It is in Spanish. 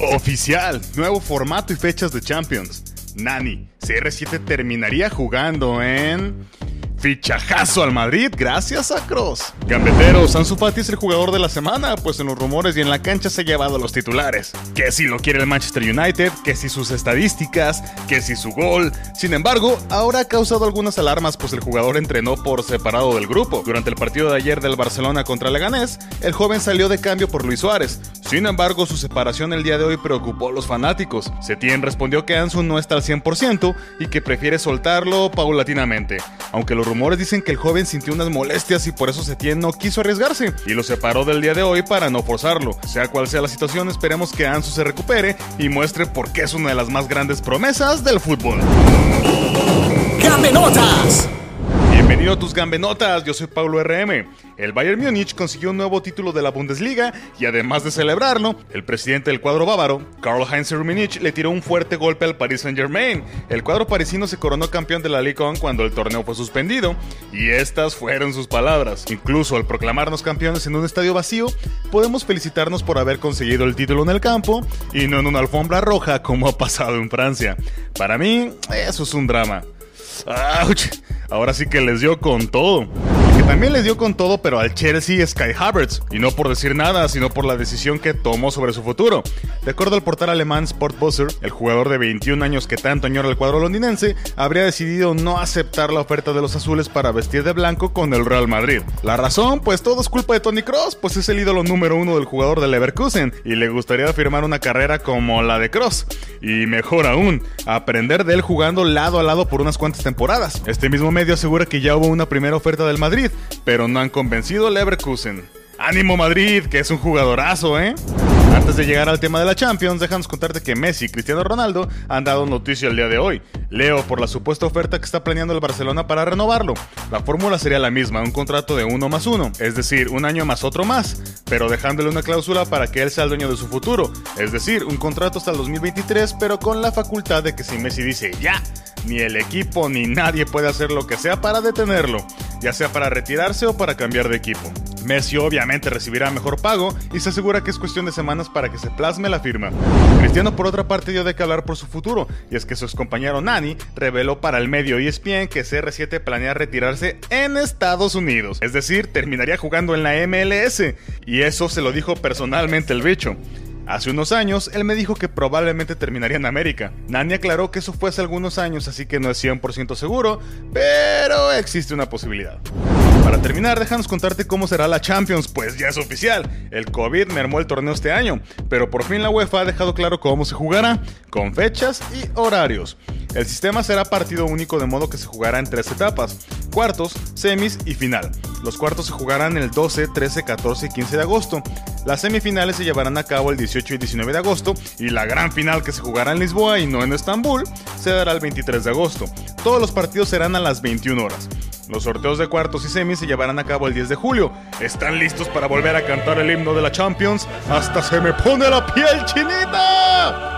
Oficial, nuevo formato y fechas de Champions. Nani, CR7 terminaría jugando en... Fichajazo al Madrid gracias a Cross. Gambeteros, Ansu Fati es el jugador de la semana, pues en los rumores y en la cancha se ha llevado a los titulares. Que si lo quiere el Manchester United, que si sus estadísticas, que si su gol. Sin embargo, ahora ha causado algunas alarmas, pues el jugador entrenó por separado del grupo. Durante el partido de ayer del Barcelona contra Leganés, el joven salió de cambio por Luis Suárez. Sin embargo, su separación el día de hoy preocupó a los fanáticos. Setien respondió que Ansu no está al 100% y que prefiere soltarlo paulatinamente. Aunque los rumores dicen que el joven sintió unas molestias y por eso Setien no quiso arriesgarse y lo separó del día de hoy para no forzarlo. Sea cual sea la situación, esperemos que Ansu se recupere y muestre por qué es una de las más grandes promesas del fútbol. ¡Gambenotas! Bienvenido a tus gambenotas, yo soy Pablo RM. El Bayern Múnich consiguió un nuevo título de la Bundesliga y además de celebrarlo, el presidente del cuadro bávaro, Karl-Heinz Rummenigge, le tiró un fuerte golpe al Paris Saint-Germain. El cuadro parisino se coronó campeón de la Ligue 1 cuando el torneo fue suspendido y estas fueron sus palabras. Incluso al proclamarnos campeones en un estadio vacío, podemos felicitarnos por haber conseguido el título en el campo y no en una alfombra roja como ha pasado en Francia. Para mí, eso es un drama. ¡Auch! Ahora sí que les dio con todo. Que también les dio con todo, pero al Chelsea Sky Havertz. Y no por decir nada, sino por la decisión que tomó sobre su futuro. De acuerdo al portal alemán Sportbuzzer, el jugador de 21 años que tanto añora el cuadro londinense, habría decidido no aceptar la oferta de los azules para vestir de blanco con el Real Madrid. La razón, pues todo es culpa de Tony Cross, pues es el ídolo número uno del jugador del Leverkusen y le gustaría firmar una carrera como la de Cross. Y mejor aún, aprender de él jugando lado a lado por unas cuantas temporadas. Este mismo medio asegura que ya hubo una primera oferta del Madrid, pero no han convencido al Leverkusen. ¡Ánimo Madrid, que es un jugadorazo, eh! Antes de llegar al tema de la Champions, déjanos contarte que Messi y Cristiano Ronaldo han dado noticia el día de hoy. Leo por la supuesta oferta que está planeando el Barcelona para renovarlo. La fórmula sería la misma, un contrato de uno más uno, es decir, un año más otro más, pero dejándole una cláusula para que él sea el dueño de su futuro, es decir, un contrato hasta el 2023, pero con la facultad de que si Messi dice ya, ni el equipo ni nadie puede hacer lo que sea para detenerlo, ya sea para retirarse o para cambiar de equipo. Messi obviamente recibirá mejor pago y se asegura que es cuestión de semanas para que se plasme la firma. Cristiano por otra parte dio de que hablar por su futuro, y es que su compañero Nani reveló para el medio ESPN que CR7 planea retirarse en Estados Unidos, es decir, terminaría jugando en la MLS, y eso se lo dijo personalmente el bicho. Hace unos años, él me dijo que probablemente terminaría en América. Nani aclaró que eso fue hace algunos años, así que no es 100% seguro, pero existe una posibilidad. Para terminar, déjanos contarte cómo será la Champions, pues ya es oficial. El COVID mermó el torneo este año, pero por fin la UEFA ha dejado claro cómo se jugará, con fechas y horarios. El sistema será partido único de modo que se jugará en tres etapas, cuartos, semis y final. Los cuartos se jugarán el 12, 13, 14 y 15 de agosto. Las semifinales se llevarán a cabo el 18 y 19 de agosto y la gran final que se jugará en Lisboa y no en Estambul se dará el 23 de agosto. Todos los partidos serán a las 21 horas. Los sorteos de cuartos y semis se llevarán a cabo el 10 de julio. ¿Están listos para volver a cantar el himno de la Champions? ¡Hasta se me pone la piel chinita!